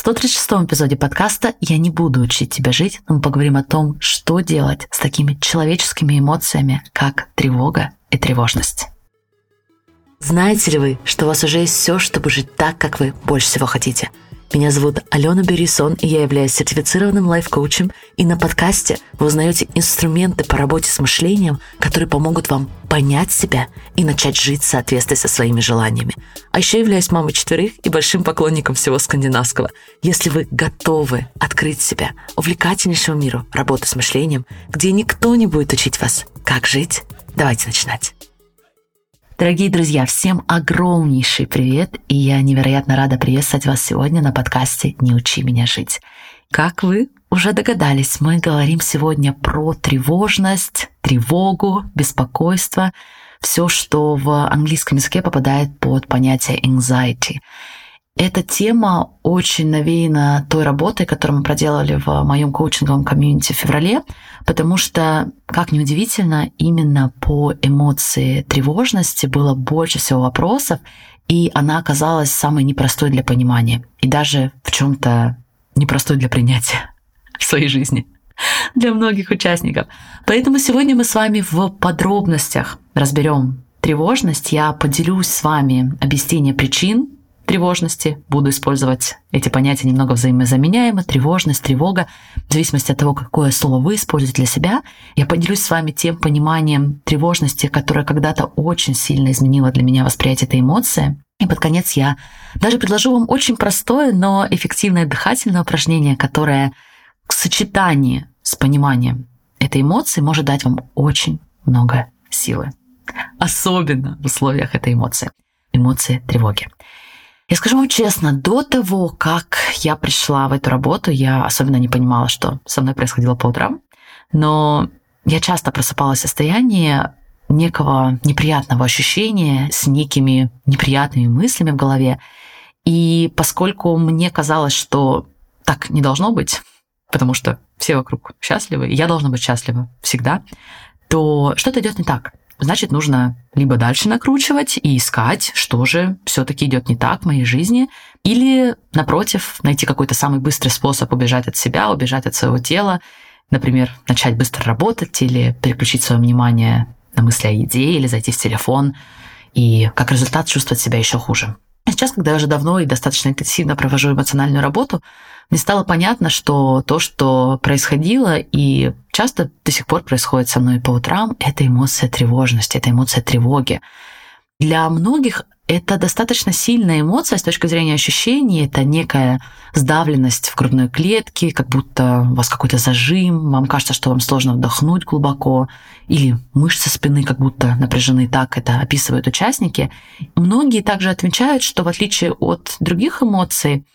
136 эпизоде подкаста «Я не буду учить тебя жить», но мы поговорим о том, что делать с такими человеческими эмоциями, как тревога и тревожность. Знаете ли вы, что у вас уже есть все, чтобы жить так, как вы больше всего хотите – меня зовут Алена Берисон, и я являюсь сертифицированным лайф-коучем. И на подкасте вы узнаете инструменты по работе с мышлением, которые помогут вам понять себя и начать жить в соответствии со своими желаниями. А еще являюсь мамой четверых и большим поклонником всего скандинавского. Если вы готовы открыть себя увлекательнейшему миру работы с мышлением, где никто не будет учить вас, как жить, давайте начинать. Дорогие друзья, всем огромнейший привет, и я невероятно рада приветствовать вас сегодня на подкасте «Не учи меня жить». Как вы уже догадались, мы говорим сегодня про тревожность, тревогу, беспокойство, все, что в английском языке попадает под понятие anxiety. Эта тема очень навеяна той работой, которую мы проделали в моем коучинговом комьюнити в феврале, потому что, как ни удивительно, именно по эмоции тревожности было больше всего вопросов, и она оказалась самой непростой для понимания и даже в чем-то непростой для принятия в своей жизни для многих участников. Поэтому сегодня мы с вами в подробностях разберем тревожность. Я поделюсь с вами объяснением причин тревожности. Буду использовать эти понятия немного взаимозаменяемо. Тревожность, тревога. В зависимости от того, какое слово вы используете для себя, я поделюсь с вами тем пониманием тревожности, которое когда-то очень сильно изменило для меня восприятие этой эмоции. И под конец я даже предложу вам очень простое, но эффективное дыхательное упражнение, которое в сочетании с пониманием этой эмоции может дать вам очень много силы. Особенно в условиях этой эмоции. Эмоции тревоги. Я скажу вам честно, до того, как я пришла в эту работу, я особенно не понимала, что со мной происходило по утрам. Но я часто просыпалась в состоянии некого неприятного ощущения с некими неприятными мыслями в голове. И поскольку мне казалось, что так не должно быть, потому что все вокруг счастливы, и я должна быть счастлива всегда, то что-то идет не так значит, нужно либо дальше накручивать и искать, что же все-таки идет не так в моей жизни, или, напротив, найти какой-то самый быстрый способ убежать от себя, убежать от своего тела, например, начать быстро работать или переключить свое внимание на мысли о еде или зайти в телефон, и как результат чувствовать себя еще хуже. Сейчас, когда я уже давно и достаточно интенсивно провожу эмоциональную работу, мне стало понятно, что то, что происходило и часто до сих пор происходит со мной по утрам, это эмоция тревожности, это эмоция тревоги. Для многих это достаточно сильная эмоция с точки зрения ощущений. Это некая сдавленность в грудной клетке, как будто у вас какой-то зажим, вам кажется, что вам сложно вдохнуть глубоко, или мышцы спины как будто напряжены, так это описывают участники. Многие также отмечают, что в отличие от других эмоций,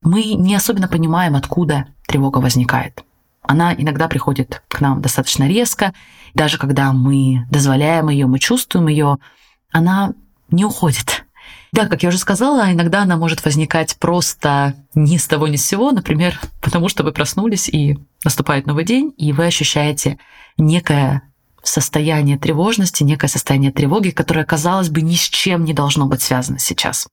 мы не особенно понимаем, откуда тревога возникает. Она иногда приходит к нам достаточно резко, даже когда мы дозволяем ее, мы чувствуем ее, она не уходит. Да, как я уже сказала, иногда она может возникать просто ни с того ни с сего, например, потому что вы проснулись и наступает новый день, и вы ощущаете некое состояние тревожности, некое состояние тревоги, которое, казалось бы, ни с чем не должно быть связано сейчас.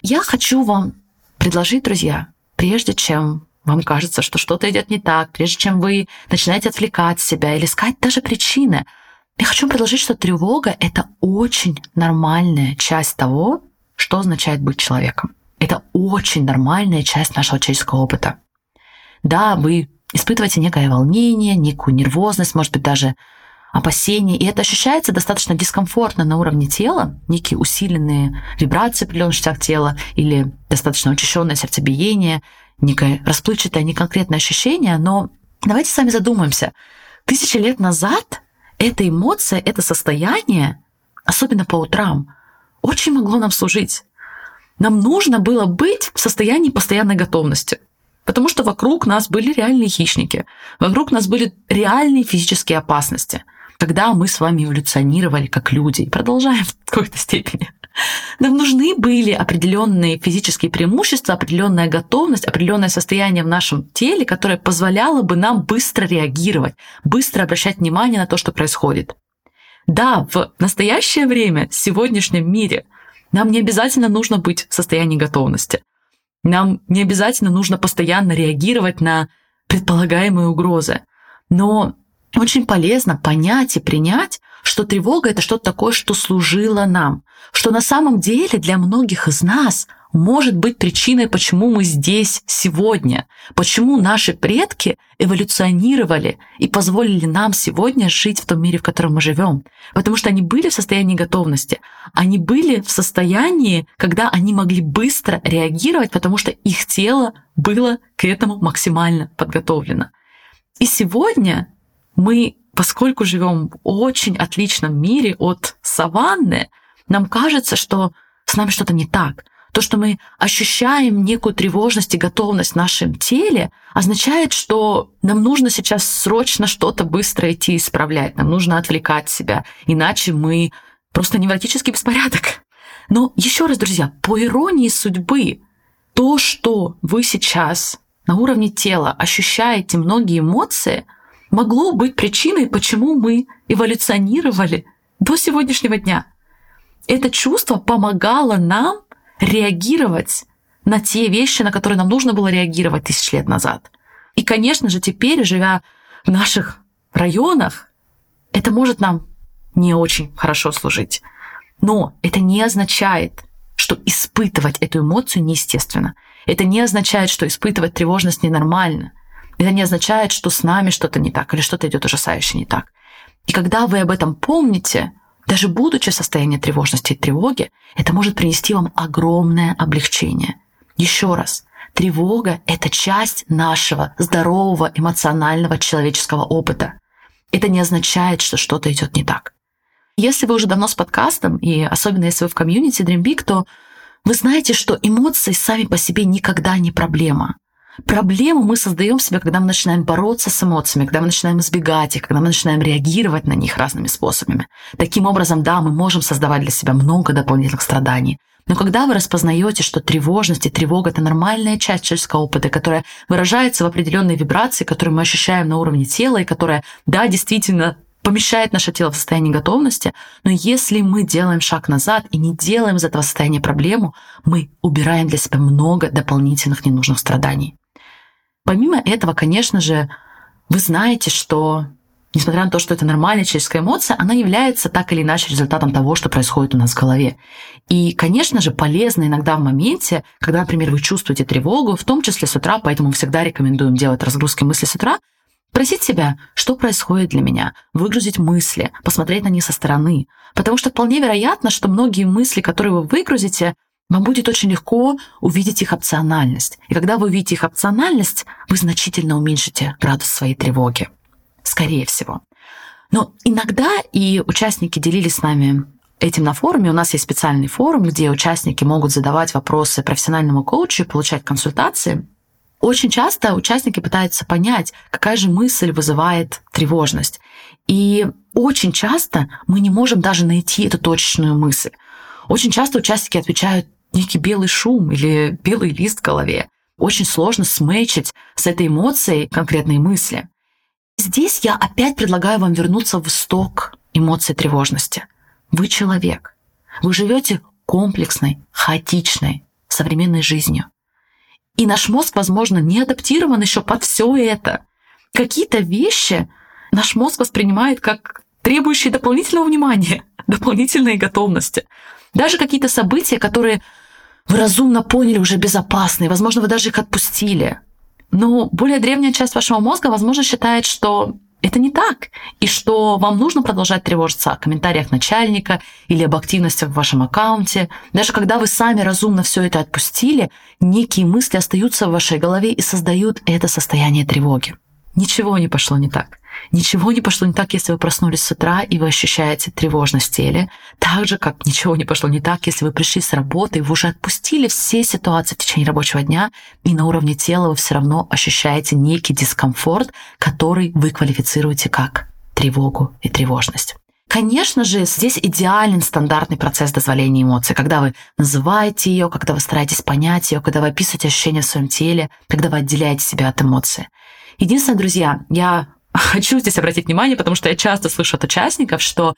Я хочу вам предложить, друзья, прежде чем вам кажется, что что-то идет не так, прежде чем вы начинаете отвлекать себя или искать даже причины, я хочу предложить, что тревога — это очень нормальная часть того, что означает быть человеком. Это очень нормальная часть нашего человеческого опыта. Да, вы испытываете некое волнение, некую нервозность, может быть, даже опасения, и это ощущается достаточно дискомфортно на уровне тела, некие усиленные вибрации в определенных частях тела или достаточно учащенное сердцебиение, некое расплывчатое, неконкретное ощущение, но давайте сами задумаемся. Тысячи лет назад эта эмоция, это состояние, особенно по утрам, очень могло нам служить. Нам нужно было быть в состоянии постоянной готовности. Потому что вокруг нас были реальные хищники, вокруг нас были реальные физические опасности – когда мы с вами эволюционировали как люди и продолжаем в какой-то степени. Нам нужны были определенные физические преимущества, определенная готовность, определенное состояние в нашем теле, которое позволяло бы нам быстро реагировать, быстро обращать внимание на то, что происходит. Да, в настоящее время, в сегодняшнем мире, нам не обязательно нужно быть в состоянии готовности. Нам не обязательно нужно постоянно реагировать на предполагаемые угрозы. Но очень полезно понять и принять, что тревога это что-то такое, что служило нам, что на самом деле для многих из нас может быть причиной, почему мы здесь сегодня, почему наши предки эволюционировали и позволили нам сегодня жить в том мире, в котором мы живем. Потому что они были в состоянии готовности, они были в состоянии, когда они могли быстро реагировать, потому что их тело было к этому максимально подготовлено. И сегодня мы, поскольку живем в очень отличном мире от саванны, нам кажется, что с нами что-то не так, то, что мы ощущаем некую тревожность и готовность в нашем теле, означает, что нам нужно сейчас срочно что-то быстро идти исправлять, нам нужно отвлекать себя, иначе мы просто невротический беспорядок. Но еще раз, друзья, по иронии судьбы, то, что вы сейчас на уровне тела ощущаете многие эмоции, могло быть причиной, почему мы эволюционировали до сегодняшнего дня. Это чувство помогало нам реагировать на те вещи, на которые нам нужно было реагировать тысяч лет назад. И, конечно же, теперь, живя в наших районах, это может нам не очень хорошо служить. Но это не означает, что испытывать эту эмоцию неестественно. Это не означает, что испытывать тревожность ненормально. Это не означает, что с нами что-то не так или что-то идет ужасающе не так. И когда вы об этом помните, даже будучи в состоянии тревожности и тревоги, это может принести вам огромное облегчение. Еще раз, тревога – это часть нашего здорового эмоционального человеческого опыта. Это не означает, что что-то идет не так. Если вы уже давно с подкастом, и особенно если вы в комьюнити Dream Big, то вы знаете, что эмоции сами по себе никогда не проблема. Проблему мы создаем себе, когда мы начинаем бороться с эмоциями, когда мы начинаем избегать их, когда мы начинаем реагировать на них разными способами. Таким образом, да, мы можем создавать для себя много дополнительных страданий. Но когда вы распознаете, что тревожность и тревога – это нормальная часть человеческого опыта, которая выражается в определенной вибрации, которую мы ощущаем на уровне тела, и которая, да, действительно помещает наше тело в состоянии готовности, но если мы делаем шаг назад и не делаем из этого состояния проблему, мы убираем для себя много дополнительных ненужных страданий. Помимо этого, конечно же, вы знаете, что несмотря на то, что это нормальная человеческая эмоция, она является так или иначе результатом того, что происходит у нас в голове. И, конечно же, полезно иногда в моменте, когда, например, вы чувствуете тревогу, в том числе с утра, поэтому всегда рекомендуем делать разгрузки мысли с утра, Спросить себя, что происходит для меня, выгрузить мысли, посмотреть на них со стороны. Потому что вполне вероятно, что многие мысли, которые вы выгрузите, вам будет очень легко увидеть их опциональность. И когда вы увидите их опциональность, вы значительно уменьшите градус своей тревоги. Скорее всего. Но иногда и участники делились с нами этим на форуме. У нас есть специальный форум, где участники могут задавать вопросы профессиональному коучу и получать консультации. Очень часто участники пытаются понять, какая же мысль вызывает тревожность. И очень часто мы не можем даже найти эту точечную мысль. Очень часто участники отвечают некий белый шум или белый лист в голове. Очень сложно сметчить с этой эмоцией конкретные мысли. Здесь я опять предлагаю вам вернуться в исток эмоций тревожности. Вы человек. Вы живете комплексной, хаотичной, современной жизнью. И наш мозг, возможно, не адаптирован еще под все это. Какие-то вещи наш мозг воспринимает как требующие дополнительного внимания, дополнительной готовности. Даже какие-то события, которые вы разумно поняли уже безопасны, возможно, вы даже их отпустили. Но более древняя часть вашего мозга, возможно, считает, что это не так, и что вам нужно продолжать тревожиться о комментариях начальника или об активностях в вашем аккаунте. Даже когда вы сами разумно все это отпустили, некие мысли остаются в вашей голове и создают это состояние тревоги. Ничего не пошло не так. Ничего не пошло не так, если вы проснулись с утра и вы ощущаете тревожность в теле. Так же, как ничего не пошло не так, если вы пришли с работы, и вы уже отпустили все ситуации в течение рабочего дня, и на уровне тела вы все равно ощущаете некий дискомфорт, который вы квалифицируете как тревогу и тревожность. Конечно же, здесь идеален стандартный процесс дозволения эмоций, когда вы называете ее, когда вы стараетесь понять ее, когда вы описываете ощущения в своем теле, когда вы отделяете себя от эмоций. Единственное, друзья, я хочу здесь обратить внимание, потому что я часто слышу от участников, что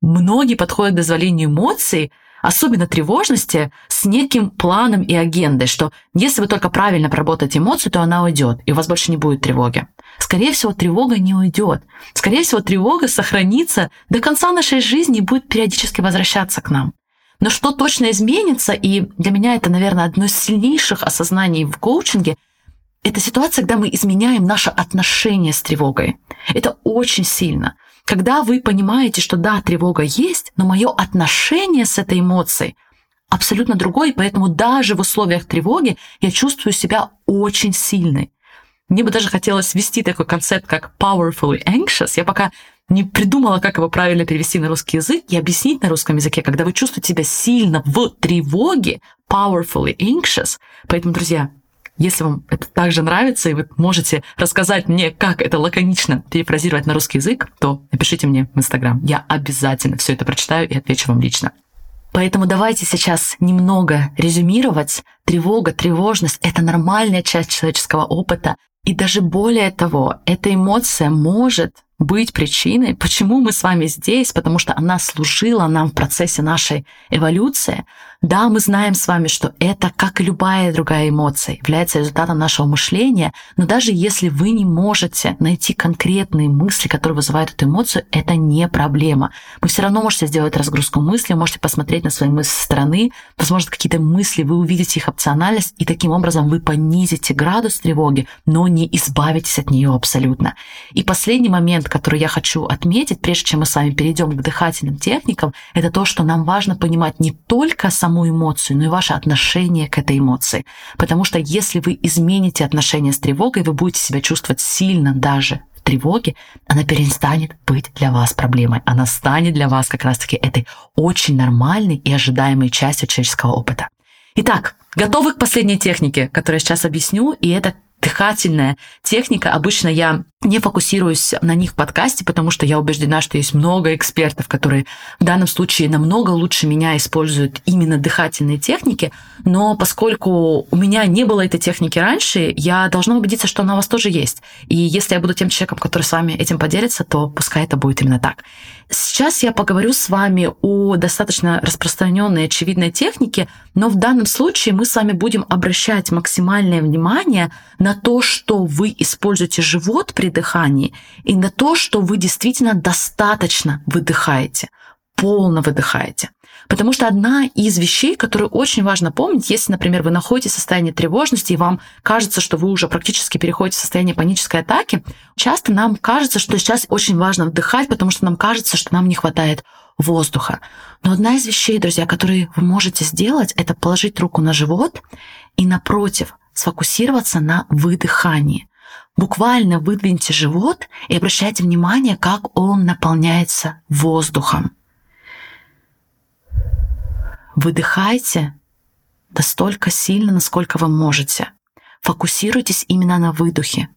многие подходят к дозволению эмоций особенно тревожности, с неким планом и агендой, что если вы только правильно проработаете эмоцию, то она уйдет, и у вас больше не будет тревоги. Скорее всего, тревога не уйдет. Скорее всего, тревога сохранится до конца нашей жизни и будет периодически возвращаться к нам. Но что точно изменится, и для меня это, наверное, одно из сильнейших осознаний в коучинге, это ситуация, когда мы изменяем наше отношение с тревогой. Это очень сильно. Когда вы понимаете, что да, тревога есть, но мое отношение с этой эмоцией абсолютно другое, поэтому даже в условиях тревоги я чувствую себя очень сильной. Мне бы даже хотелось ввести такой концепт, как powerfully anxious. Я пока не придумала, как его правильно перевести на русский язык и объяснить на русском языке, когда вы чувствуете себя сильно в тревоге, powerfully anxious. Поэтому, друзья, если вам это также нравится, и вы можете рассказать мне, как это лаконично перефразировать на русский язык, то напишите мне в Инстаграм. Я обязательно все это прочитаю и отвечу вам лично. Поэтому давайте сейчас немного резюмировать. Тревога, тревожность – это нормальная часть человеческого опыта. И даже более того, эта эмоция может быть причиной, почему мы с вами здесь, потому что она служила нам в процессе нашей эволюции. Да, мы знаем с вами, что это, как и любая другая эмоция, является результатом нашего мышления, но даже если вы не можете найти конкретные мысли, которые вызывают эту эмоцию, это не проблема. Вы все равно можете сделать разгрузку мыслей, можете посмотреть на свои мысли со стороны, возможно, какие-то мысли, вы увидите их опциональность, и таким образом вы понизите градус тревоги, но не избавитесь от нее абсолютно. И последний момент, который я хочу отметить, прежде чем мы с вами перейдем к дыхательным техникам, это то, что нам важно понимать не только саму эмоцию, но и ваше отношение к этой эмоции. Потому что если вы измените отношение с тревогой, вы будете себя чувствовать сильно даже в тревоге, она перестанет быть для вас проблемой. Она станет для вас как раз-таки этой очень нормальной и ожидаемой частью человеческого опыта. Итак, готовы к последней технике, которую я сейчас объясню, и это дыхательная техника. Обычно я не фокусируюсь на них в подкасте, потому что я убеждена, что есть много экспертов, которые в данном случае намного лучше меня используют именно дыхательные техники. Но поскольку у меня не было этой техники раньше, я должна убедиться, что она у вас тоже есть. И если я буду тем человеком, который с вами этим поделится, то пускай это будет именно так. Сейчас я поговорю с вами о достаточно распространенной очевидной технике, но в данном случае мы с вами будем обращать максимальное внимание на то, что вы используете живот при дыхании, и на то, что вы действительно достаточно выдыхаете, полно выдыхаете. Потому что одна из вещей, которую очень важно помнить, если, например, вы находитесь в состоянии тревожности, и вам кажется, что вы уже практически переходите в состояние панической атаки, часто нам кажется, что сейчас очень важно вдыхать, потому что нам кажется, что нам не хватает воздуха. Но одна из вещей, друзья, которые вы можете сделать, это положить руку на живот и напротив сфокусироваться на выдыхании. Буквально выдвиньте живот и обращайте внимание, как он наполняется воздухом. Выдыхайте настолько сильно, насколько вы можете. Фокусируйтесь именно на выдохе.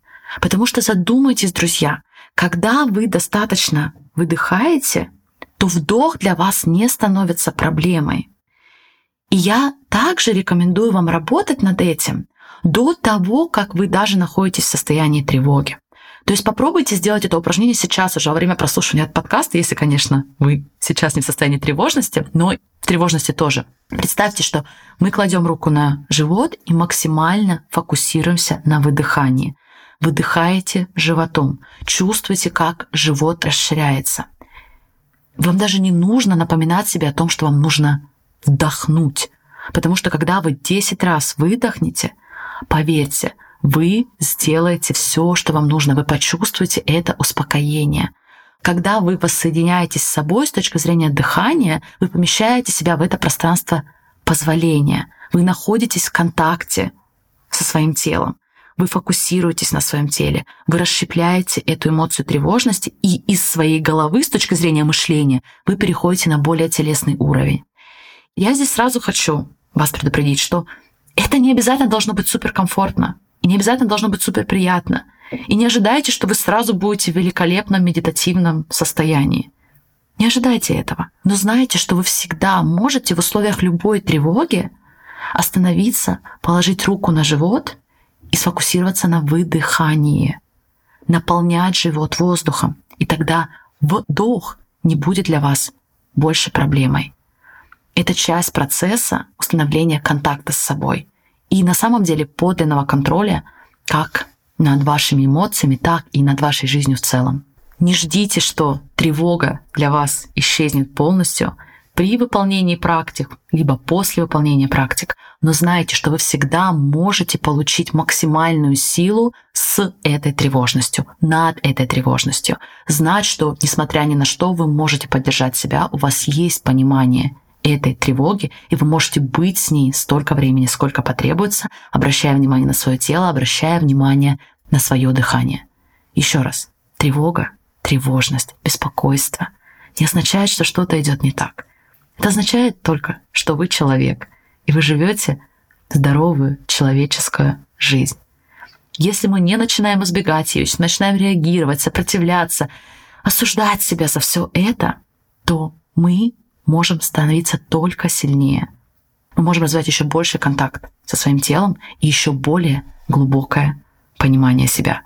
Потому что задумайтесь, друзья, когда вы достаточно выдыхаете, то вдох для вас не становится проблемой. И я также рекомендую вам работать над этим до того, как вы даже находитесь в состоянии тревоги. То есть попробуйте сделать это упражнение сейчас уже во время прослушивания подкаста, если, конечно, вы сейчас не в состоянии тревожности, но в тревожности тоже. Представьте, что мы кладем руку на живот и максимально фокусируемся на выдыхании. Выдыхаете животом, чувствуете, как живот расширяется. Вам даже не нужно напоминать себе о том, что вам нужно вдохнуть, потому что когда вы 10 раз выдохнете, поверьте, вы сделаете все, что вам нужно, вы почувствуете это успокоение. Когда вы воссоединяетесь с собой с точки зрения дыхания, вы помещаете себя в это пространство позволения. Вы находитесь в контакте со своим телом. Вы фокусируетесь на своем теле, вы расщепляете эту эмоцию тревожности, и из своей головы, с точки зрения мышления, вы переходите на более телесный уровень. Я здесь сразу хочу вас предупредить, что это не обязательно должно быть суперкомфортно. И не обязательно должно быть супер приятно. И не ожидайте, что вы сразу будете в великолепном медитативном состоянии. Не ожидайте этого. Но знайте, что вы всегда можете в условиях любой тревоги остановиться, положить руку на живот и сфокусироваться на выдыхании. Наполнять живот воздухом. И тогда вдох не будет для вас больше проблемой. Это часть процесса установления контакта с собой. И на самом деле подлинного контроля как над вашими эмоциями, так и над вашей жизнью в целом. Не ждите, что тревога для вас исчезнет полностью при выполнении практик, либо после выполнения практик, но знайте, что вы всегда можете получить максимальную силу с этой тревожностью, над этой тревожностью. Знать, что несмотря ни на что, вы можете поддержать себя, у вас есть понимание этой тревоги, и вы можете быть с ней столько времени, сколько потребуется, обращая внимание на свое тело, обращая внимание на свое дыхание. Еще раз, тревога, тревожность, беспокойство не означает, что что-то идет не так. Это означает только, что вы человек, и вы живете здоровую человеческую жизнь. Если мы не начинаем избегать ее, начинаем реагировать, сопротивляться, осуждать себя за все это, то мы можем становиться только сильнее. Мы можем развивать еще больше контакт со своим телом и еще более глубокое понимание себя.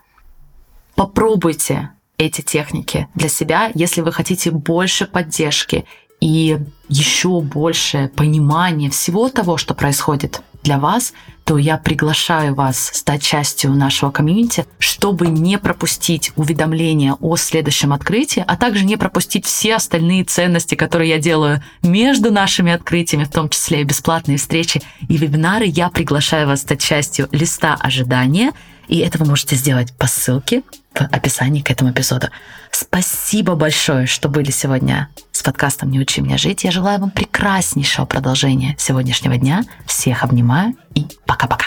Попробуйте эти техники для себя, если вы хотите больше поддержки и еще больше понимания всего того, что происходит для вас, то я приглашаю вас стать частью нашего комьюнити, чтобы не пропустить уведомления о следующем открытии, а также не пропустить все остальные ценности, которые я делаю между нашими открытиями, в том числе и бесплатные встречи и вебинары. Я приглашаю вас стать частью листа ожидания, и это вы можете сделать по ссылке в описании к этому эпизоду. Спасибо большое, что были сегодня с подкастом «Не учи меня жить». Я желаю вам прекраснейшего продолжения сегодняшнего дня. Всех обнимаю и пока-пока.